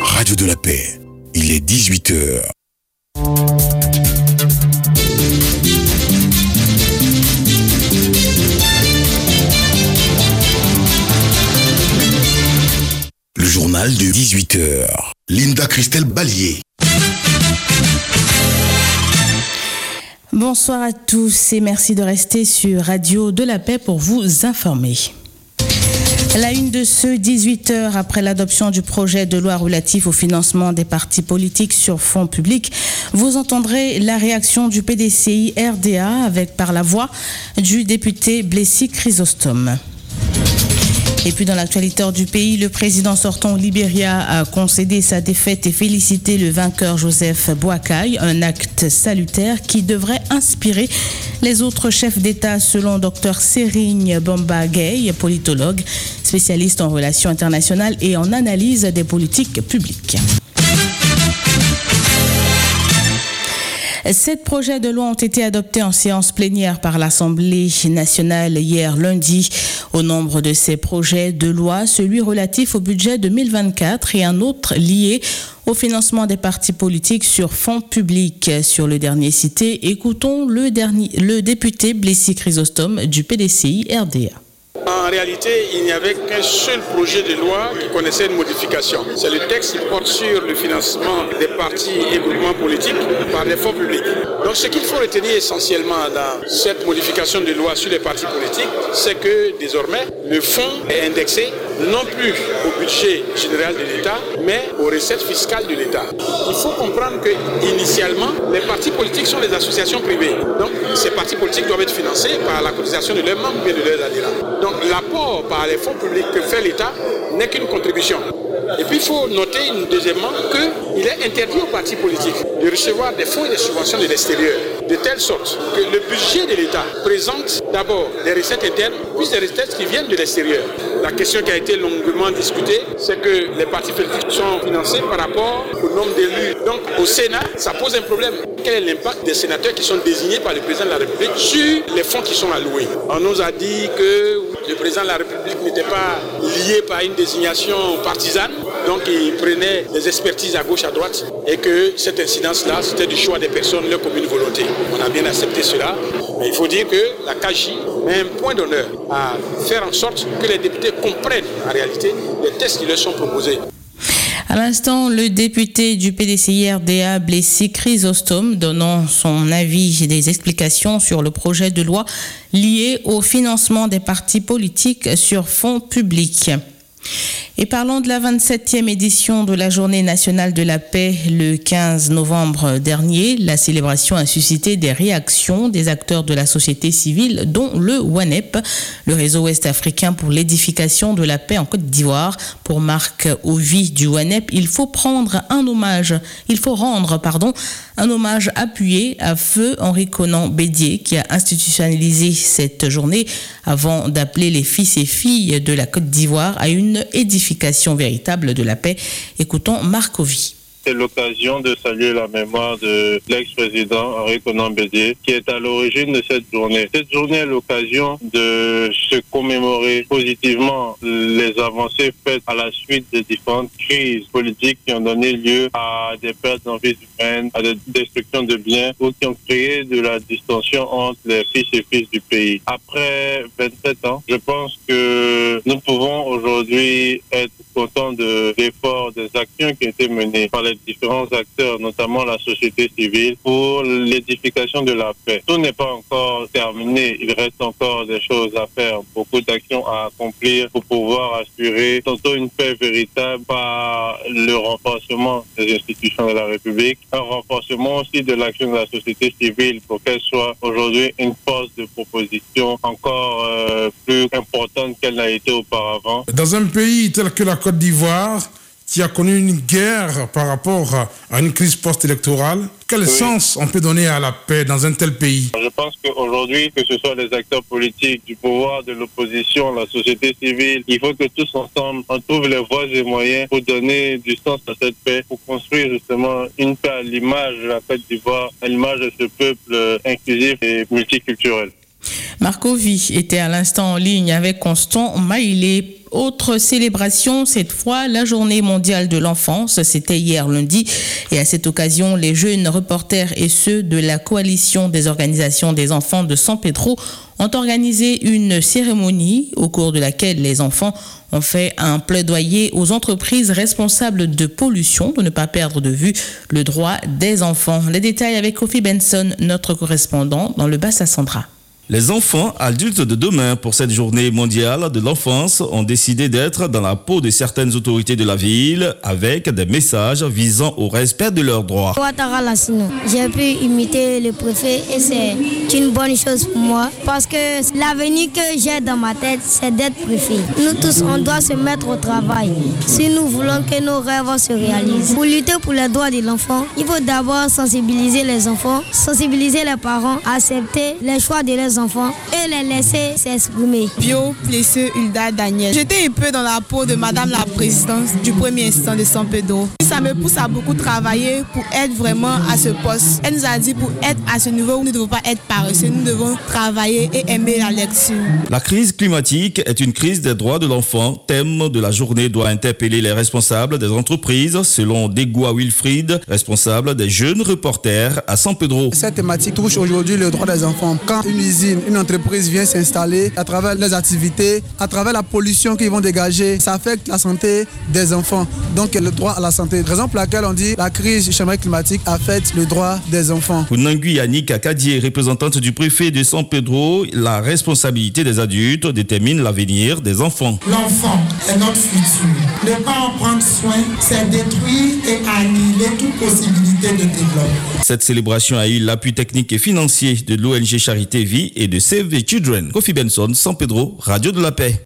Radio de la paix, il est 18h. Le journal de 18h. Linda Christelle Ballier. Bonsoir à tous et merci de rester sur Radio de la Paix pour vous informer. La une de ce 18 heures après l'adoption du projet de loi relatif au financement des partis politiques sur fonds publics, vous entendrez la réaction du PDCI RDA avec par la voix du député Blessy Chrysostome. Et puis dans l'actualité du pays, le président sortant Libéria a concédé sa défaite et félicité le vainqueur Joseph Boakai, un acte salutaire qui devrait inspirer les autres chefs d'État selon Dr Serigne Bomba Gay, politologue, spécialiste en relations internationales et en analyse des politiques publiques. Sept projets de loi ont été adoptés en séance plénière par l'Assemblée nationale hier lundi. Au nombre de ces projets de loi, celui relatif au budget 2024 et un autre lié au financement des partis politiques sur fonds publics. Sur le dernier cité, écoutons le, le député Blessy Chrysostome du PDCI RDA. En réalité, il n'y avait qu'un seul projet de loi qui connaissait une modification. C'est le texte qui porte sur le financement des partis et groupements politiques par les fonds publics. Donc ce qu'il faut retenir essentiellement dans cette modification de loi sur les partis politiques, c'est que désormais, le fonds est indexé non plus au budget général de l'État, mais aux recettes fiscales de l'État. Il faut comprendre que initialement, les partis politiques sont des associations privées. Donc ces partis politiques doivent être financés par la cotisation de leurs membres et de leurs adhérents. Donc l'apport par les fonds publics que fait l'État n'est qu'une contribution. Et puis il faut noter deuxièmement qu'il est interdit aux partis politiques de recevoir des fonds et des subventions de l'extérieur, de telle sorte que le budget de l'État présente d'abord des recettes internes, puis des recettes qui viennent de l'extérieur. La question qui a été longuement discutée, c'est que les partis politiques sont financés par rapport au nombre d'élus. Donc au Sénat, ça pose un problème. Quel est l'impact des sénateurs qui sont désignés par le président de la République sur les fonds qui sont alloués? On nous a dit que le président de la République n'était pas lié par une désignation partisane, donc il prenait des expertises à gauche, à droite, et que cette incidence-là, c'était du choix des personnes, leur commune volonté. On a bien accepté cela, il faut dire que la CAGI met un point d'honneur à faire en sorte que les députés comprennent en réalité les tests qui leur sont proposés. À l'instant, le député du PDCI RDA, Blessy Chrysostome, donnant son avis et des explications sur le projet de loi lié au financement des partis politiques sur fonds publics. Et parlons de la 27e édition de la Journée nationale de la paix le 15 novembre dernier. La célébration a suscité des réactions des acteurs de la société civile, dont le WANEP, le réseau ouest-africain pour l'édification de la paix en Côte d'Ivoire. Pour Marc Ovi du WANEP, il faut prendre un hommage, il faut rendre, pardon, un hommage appuyé à feu Henri Conan Bédier qui a institutionnalisé cette journée avant d'appeler les fils et filles de la Côte d'Ivoire à une édification véritable de la paix. Écoutons Marcovi c'est l'occasion de saluer la mémoire de l'ex-président Henri Conan Bédier, qui est à l'origine de cette journée. Cette journée est l'occasion de se commémorer positivement les avancées faites à la suite de différentes crises politiques qui ont donné lieu à des pertes en vie à des destructions de biens ou qui ont créé de la distension entre les fils et fils du pays. Après 27 ans, je pense que nous pouvons aujourd'hui être contents de l'effort des actions qui ont été menées par les différents acteurs, notamment la société civile, pour l'édification de la paix. Tout n'est pas encore terminé. Il reste encore des choses à faire, beaucoup d'actions à accomplir pour pouvoir assurer tantôt une paix véritable par le renforcement des institutions de la République, un renforcement aussi de l'action de la société civile pour qu'elle soit aujourd'hui une force de proposition encore euh, plus importante qu'elle n'a été auparavant. Dans un pays tel que la Côte d'Ivoire, qui a connu une guerre par rapport à une crise post-électorale. Quel sens on peut donner à la paix dans un tel pays? Je pense qu'aujourd'hui, que ce soit les acteurs politiques, du pouvoir, de l'opposition, la société civile, il faut que tous ensemble, on trouve les voies et moyens pour donner du sens à cette paix, pour construire justement une paix à l'image de la Côte d'Ivoire, à l'image de ce peuple inclusif et multiculturel. Marco V était à l'instant en ligne avec Constant Maïlé. Autre célébration, cette fois la journée mondiale de l'enfance, c'était hier lundi. Et à cette occasion, les jeunes reporters et ceux de la coalition des organisations des enfants de San Pedro ont organisé une cérémonie au cours de laquelle les enfants ont fait un plaidoyer aux entreprises responsables de pollution de ne pas perdre de vue le droit des enfants. Les détails avec Kofi Benson, notre correspondant dans le Bas-Sassandra. Les enfants adultes de demain pour cette journée mondiale de l'enfance ont décidé d'être dans la peau de certaines autorités de la ville avec des messages visant au respect de leurs droits. J'ai pu imiter le préfet et c'est une bonne chose pour moi parce que l'avenir que j'ai dans ma tête, c'est d'être préfet. Nous tous, on doit se mettre au travail si nous voulons que nos rêves se réalisent. Pour lutter pour les droits de l'enfant, il faut d'abord sensibiliser les enfants, sensibiliser les parents, accepter les choix de leurs enfants et les laisser s'exprimer. Bio Plesseux Hulda Daniel. J'étais un peu dans la peau de Madame la Présidente du premier instant de San Pedro. Ça me pousse à beaucoup travailler pour être vraiment à ce poste. Elle nous a dit pour être à ce niveau, nous ne devons pas être paresseux, nous devons travailler et aimer la lecture. La crise climatique est une crise des droits de l'enfant. Thème de la journée doit interpeller les responsables des entreprises, selon Degoua Wilfried, responsable des jeunes reporters à San Pedro. Cette thématique touche aujourd'hui le droit des enfants. Quand une usine une entreprise vient s'installer à travers les activités, à travers la pollution qu'ils vont dégager, ça affecte la santé des enfants. Donc le droit à la santé. Raison pour laquelle on dit la crise du changement climatique affecte le droit des enfants. Pour Nangui Yannick Akadier, représentante du préfet de San Pedro, la responsabilité des adultes détermine l'avenir des enfants. L'enfant est notre futur. Ne pas en prendre soin, c'est détruire et annihiler toute possibilité de développement. Cette célébration a eu l'appui technique et financier de l'ONG Charité Vie et de Save the Children. Kofi Benson, San Pedro, Radio de la Paix.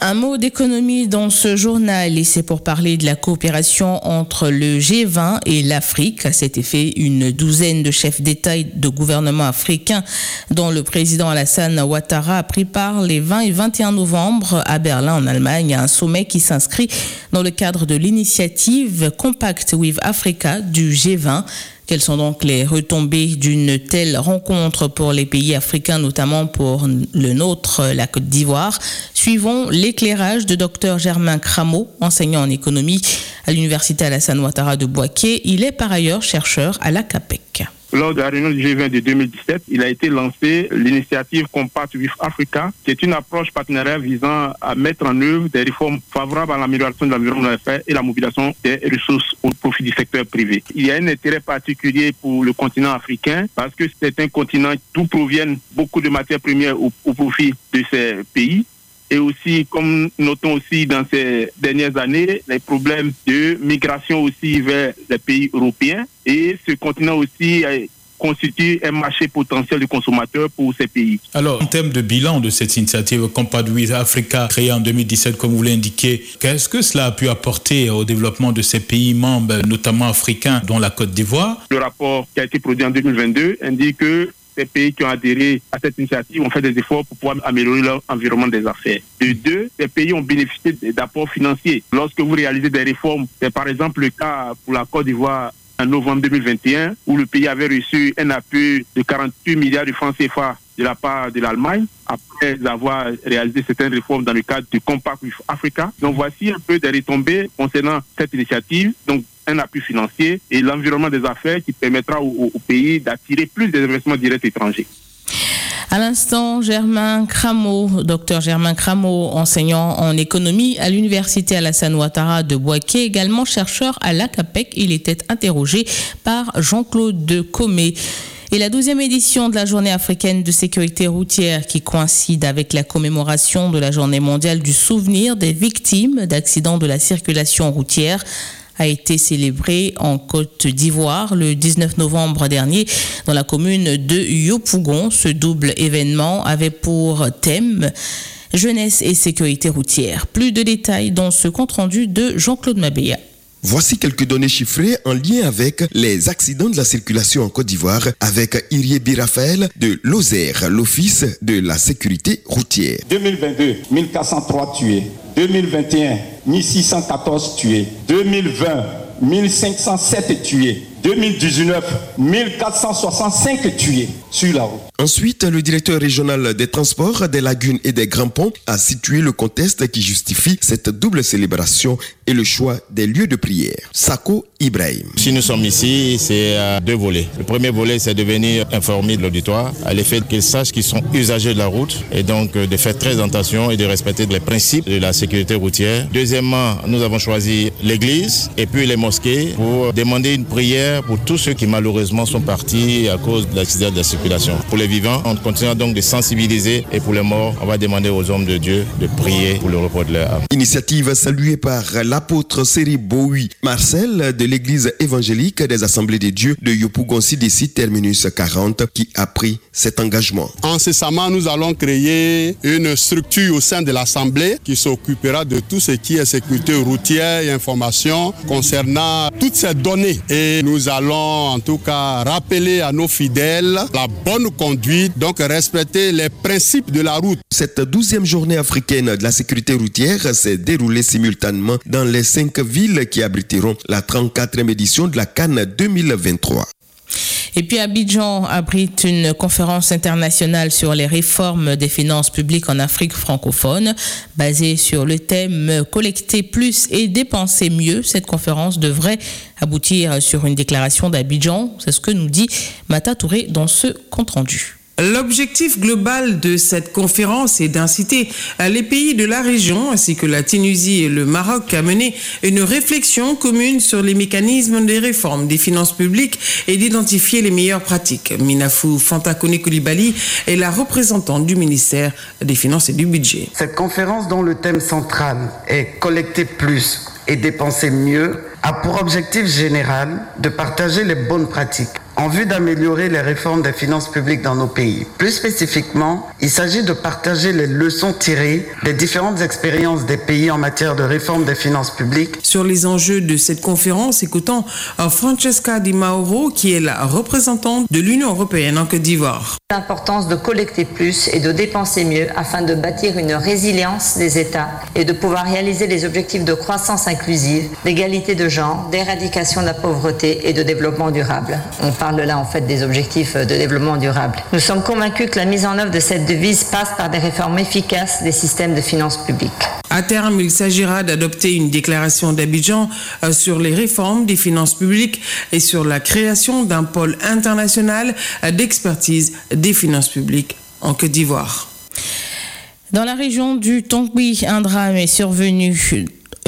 Un mot d'économie dans ce journal et c'est pour parler de la coopération entre le G20 et l'Afrique. À cet effet, une douzaine de chefs d'État et de gouvernement africains, dont le président Alassane Ouattara, a pris part les 20 et 21 novembre à Berlin, en Allemagne, à un sommet qui s'inscrit dans le cadre de l'initiative Compact with Africa du G20. Quelles sont donc les retombées d'une telle rencontre pour les pays africains, notamment pour le nôtre, la Côte d'Ivoire? Suivons l'éclairage de Dr Germain Crameau, enseignant en économie à l'Université Alassane Ouattara de Boaké. Il est par ailleurs chercheur à la CAPEC. Lors de la réunion du G20 de 2017, il a été lancé l'initiative Compact with Africa, qui est une approche partenariale visant à mettre en œuvre des réformes favorables à l'amélioration de l'environnement et la mobilisation des ressources au profit du secteur privé. Il y a un intérêt particulier pour le continent africain parce que c'est un continent d'où proviennent beaucoup de matières premières au profit de ces pays et aussi, comme notons aussi dans ces dernières années, les problèmes de migration aussi vers les pays européens. Et ce continent aussi constitue un marché potentiel de consommateurs pour ces pays. Alors, en termes de bilan de cette initiative Compact with Africa, créée en 2017, comme vous l'indiquez, qu'est-ce que cela a pu apporter au développement de ces pays membres, notamment africains, dont la Côte d'Ivoire? Le rapport qui a été produit en 2022 indique que ces pays qui ont adhéré à cette initiative ont fait des efforts pour pouvoir améliorer leur environnement des affaires. De deux, ces pays ont bénéficié d'apports financiers. Lorsque vous réalisez des réformes, c'est par exemple le cas pour la Côte d'Ivoire en novembre 2021, où le pays avait reçu un appui de 48 milliards de francs CFA de la part de l'Allemagne, après avoir réalisé certaines réformes dans le cadre du Compact with Africa. Donc voici un peu des retombées concernant cette initiative. Donc un appui financier et l'environnement des affaires qui permettra au, pays d'attirer plus d'investissements directs étrangers. À l'instant, Germain Crameau, docteur Germain Crameau, enseignant en économie à l'université Alassane Ouattara de Boaké, également chercheur à l'ACAPEC. Il était interrogé par Jean-Claude de Comé. Et la douzième édition de la journée africaine de sécurité routière qui coïncide avec la commémoration de la journée mondiale du souvenir des victimes d'accidents de la circulation routière a été célébrée en Côte d'Ivoire le 19 novembre dernier dans la commune de Yopougon. Ce double événement avait pour thème jeunesse et sécurité routière. Plus de détails dans ce compte-rendu de Jean-Claude Mabéa. Voici quelques données chiffrées en lien avec les accidents de la circulation en Côte d'Ivoire avec Irie Raphaël de Lozère, l'Office de la sécurité routière. 2022, 1403 tués. 2021, 1614 tués. 2020, 1507 tués. 2019, 1465 tués sur la route. Ensuite, le directeur régional des transports, des lagunes et des grands ponts a situé le contexte qui justifie cette double célébration et le choix des lieux de prière. Sako Ibrahim. Si nous sommes ici, c'est à deux volets. Le premier volet, c'est de venir informer de l'auditoire à l'effet qu'ils sachent qu'ils sont usagers de la route et donc de faire très attention et de respecter les principes de la sécurité routière. Deuxièmement, nous avons choisi l'église et puis les mosquées pour demander une prière pour tous ceux qui malheureusement sont partis à cause de l'accident de la circulation. Pour les vivants, on continue donc de sensibiliser et pour les morts, on va demander aux hommes de Dieu de prier pour le repos de leur âme. Initiative saluée par l'apôtre Séri Boui Marcel de l'église évangélique des Assemblées des Dieux de Yopougonsi d'ici terminus 40 qui a pris cet engagement. Incessamment, nous allons créer une structure au sein de l'Assemblée qui s'occupera de tout ce qui est sécurité routière et information concernant toutes ces données. Et nous allons en tout cas rappeler à nos fidèles la bonne conduite, donc respecter les principes de la route. Cette douzième journée africaine de la sécurité routière s'est déroulée simultanément dans les cinq villes qui abriteront la 34e édition de la Cannes 2023. Et puis Abidjan abrite une conférence internationale sur les réformes des finances publiques en Afrique francophone, basée sur le thème collecter plus et dépenser mieux. Cette conférence devrait aboutir sur une déclaration d'Abidjan. C'est ce que nous dit Mata Touré dans ce compte-rendu. L'objectif global de cette conférence est d'inciter les pays de la région ainsi que la Tunisie et le Maroc à mener une réflexion commune sur les mécanismes des réformes des finances publiques et d'identifier les meilleures pratiques. Minafou Fantakone Koulibaly est la représentante du ministère des Finances et du Budget. Cette conférence dont le thème central est collecter plus et dépenser mieux a pour objectif général de partager les bonnes pratiques en vue d'améliorer les réformes des finances publiques dans nos pays. Plus spécifiquement, il s'agit de partager les leçons tirées des différentes expériences des pays en matière de réforme des finances publiques. Sur les enjeux de cette conférence, écoutons Francesca Di Mauro, qui est la représentante de l'Union européenne en Côte d'Ivoire. L'importance de collecter plus et de dépenser mieux afin de bâtir une résilience des États et de pouvoir réaliser les objectifs de croissance inclusive, d'égalité de genre, d'éradication de la pauvreté et de développement durable. On parle là en fait des objectifs de développement durable. Nous sommes convaincus que la mise en œuvre de cette devise passe par des réformes efficaces des systèmes de finances publiques. À terme, il s'agira d'adopter une déclaration d'Abidjan sur les réformes des finances publiques et sur la création d'un pôle international d'expertise des finances publiques en Côte d'Ivoire. Dans la région du Tongui, un drame est survenu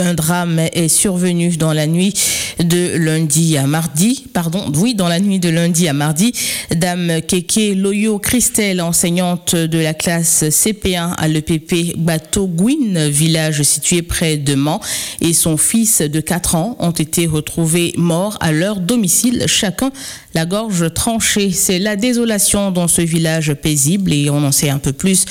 un drame est survenu dans la nuit de lundi à mardi, pardon, oui, dans la nuit de lundi à mardi. Dame Keke Loyo Christelle, enseignante de la classe CP1 à l'EPP Batogouine, village situé près de Mans, et son fils de 4 ans ont été retrouvés morts à leur domicile, chacun la gorge tranchée. C'est la désolation dans ce village paisible et on en sait un peu plus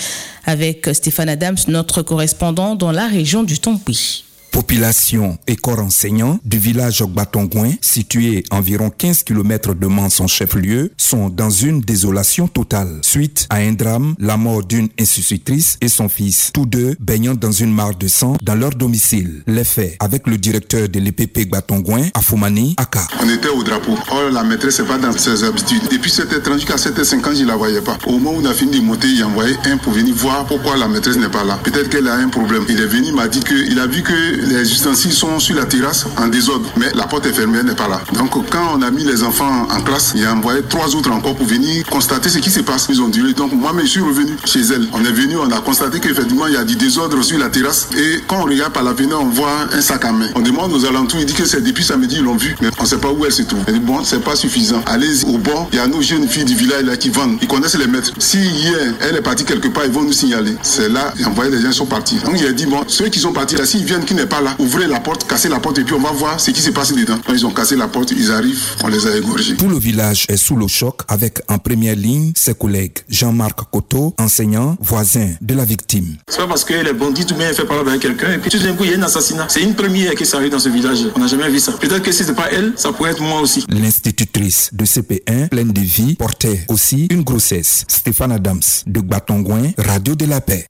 avec Stéphane Adams, notre correspondant dans la région du Tongui. Population et corps enseignant du village Ogbatongouin, situé environ 15 km de Mans, son chef-lieu, sont dans une désolation totale. Suite à un drame, la mort d'une institutrice et son fils, tous deux baignant dans une mare de sang dans leur domicile. Les faits avec le directeur de l'EPP Gbatongouin, Afoumani Aka. On était au drapeau. Or, la maîtresse n'est pas dans ses habitudes. Depuis 7h30 jusqu'à 7h50, je ne la voyais pas. Au moment où on a fini de monter, il a envoyé un pour venir voir pourquoi la maîtresse n'est pas là. Peut-être qu'elle a un problème. Il est venu, m'a dit qu'il a vu que les ustensiles sont sur la terrasse en désordre, mais la porte est fermée, elle n'est pas là. Donc quand on a mis les enfants en classe, il a envoyé trois autres encore pour venir constater ce qui se passe. Ils ont dit, donc moi, je suis revenu chez elle. On est venu, on a constaté qu'effectivement, il y a du désordre sur la terrasse. Et quand on regarde par la fenêtre, on voit un sac à main. On demande aux alentours, il dit que c'est depuis samedi, ils l'ont vu, mais on ne sait pas où elle se trouve. Elle dit, bon, c'est pas suffisant. Allez au bord, il y a nos jeunes filles du village là qui vendent. Ils connaissent les maîtres. Si hier, elle est partie quelque part, ils vont nous signaler. C'est là, il a envoyé les gens, sont partis. Donc il a dit, bon, ceux qui sont partis là, s'ils viennent, qui n'est pas là. Ouvrez la porte, cassez la porte et puis on va voir ce qui s'est passé dedans. Quand ils ont cassé la porte, ils arrivent, on les a égorgés. Tout le village est sous le choc avec en première ligne ses collègues Jean-Marc Coteau, enseignant, voisin de la victime. C'est pas parce que les bandits tout bien fait parler avec quelqu'un et puis tout d'un coup il y a un assassinat. C'est une première qui s'arrive dans ce village. On n'a jamais vu ça. Peut-être que si c'est pas elle, ça pourrait être moi aussi. L'institutrice de CP1, pleine de vie, portait aussi une grossesse. Stéphane Adams de Batongouin, Radio de la Paix.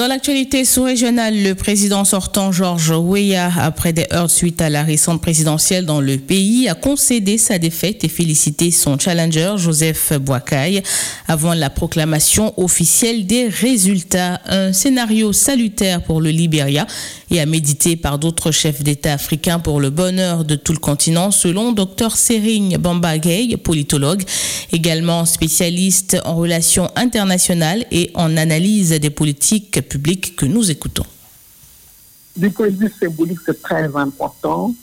Dans l'actualité sous-régionale, le président sortant Georges Weah, après des heures suite à la récente présidentielle dans le pays, a concédé sa défaite et félicité son challenger Joseph Boakai avant la proclamation officielle des résultats. Un scénario salutaire pour le Libéria et à méditer par d'autres chefs d'État africains pour le bonheur de tout le continent, selon Dr Sering Bambagay, politologue, également spécialiste en relations internationales et en analyse des politiques public que nous écoutons. Du point de vue symbolique, c'est très important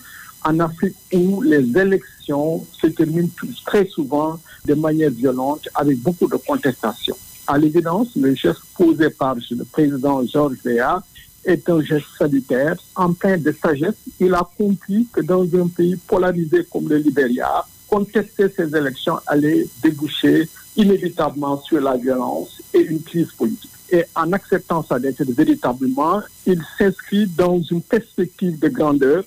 en Afrique où les élections se terminent très souvent de manière violente avec beaucoup de contestations. À l'évidence, le geste posé par le président Georges Weah est un geste salutaire, plein de sagesse. Il a compris que dans un pays polarisé comme le Libéria, contester ces élections allait déboucher inévitablement sur la violence et une crise politique. Et en acceptant sa défaite véritablement, il s'inscrit dans une perspective de grandeur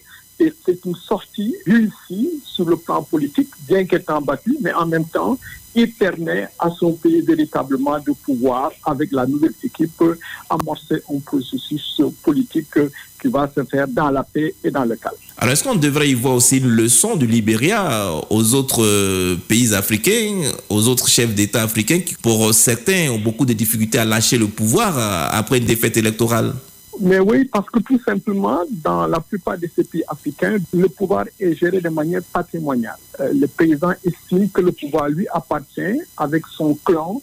c'est une sortie réussie sur le plan politique, bien qu'étant battu, mais en même temps, il permet à son pays véritablement de pouvoir, avec la nouvelle équipe, amorcer un processus politique qui va se faire dans la paix et dans le calme. Alors, est-ce qu'on devrait y voir aussi une leçon du Libéria aux autres pays africains, aux autres chefs d'État africains qui, pour certains, ont beaucoup de difficultés à lâcher le pouvoir après une défaite électorale? Mais oui, parce que tout simplement, dans la plupart de ces pays africains, le pouvoir est géré de manière patrimoniale. le président estime que le pouvoir lui appartient avec son clan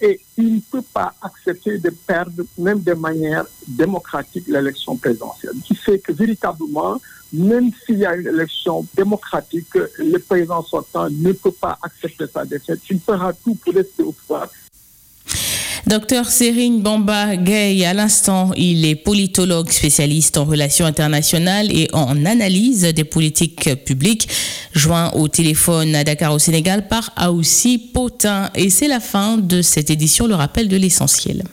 et il ne peut pas accepter de perdre, même de manière démocratique, l'élection présidentielle. Qui fait que véritablement, même s'il y a une élection démocratique, le président sortant ne peut pas accepter sa défaite. Il fera tout pour rester au pouvoir Docteur Serine Bamba Gay, à l'instant, il est politologue spécialiste en relations internationales et en analyse des politiques publiques, joint au téléphone à Dakar au Sénégal par Aoussi Potin. Et c'est la fin de cette édition, le rappel de l'essentiel.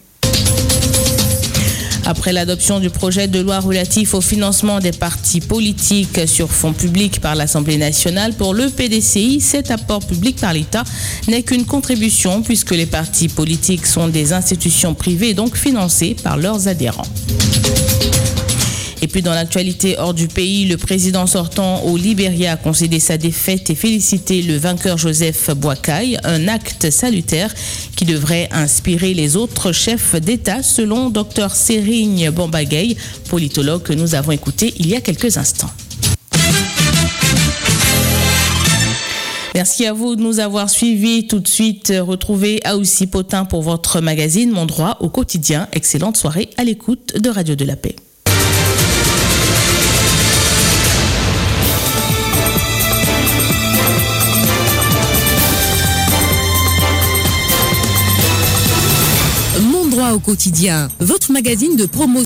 Après l'adoption du projet de loi relatif au financement des partis politiques sur fonds publics par l'Assemblée nationale, pour le PDCI, cet apport public par l'État n'est qu'une contribution puisque les partis politiques sont des institutions privées donc financées par leurs adhérents. Et puis dans l'actualité hors du pays, le président sortant au Libéria a concédé sa défaite et félicité le vainqueur Joseph Boakai, un acte salutaire qui devrait inspirer les autres chefs d'État selon Dr Serigne Bombagay, politologue que nous avons écouté il y a quelques instants. Merci à vous de nous avoir suivis. Tout de suite, retrouvez Aoussi Potin pour votre magazine Mon droit au quotidien. Excellente soirée à l'écoute de Radio de la Paix. Au quotidien, votre magazine de promotion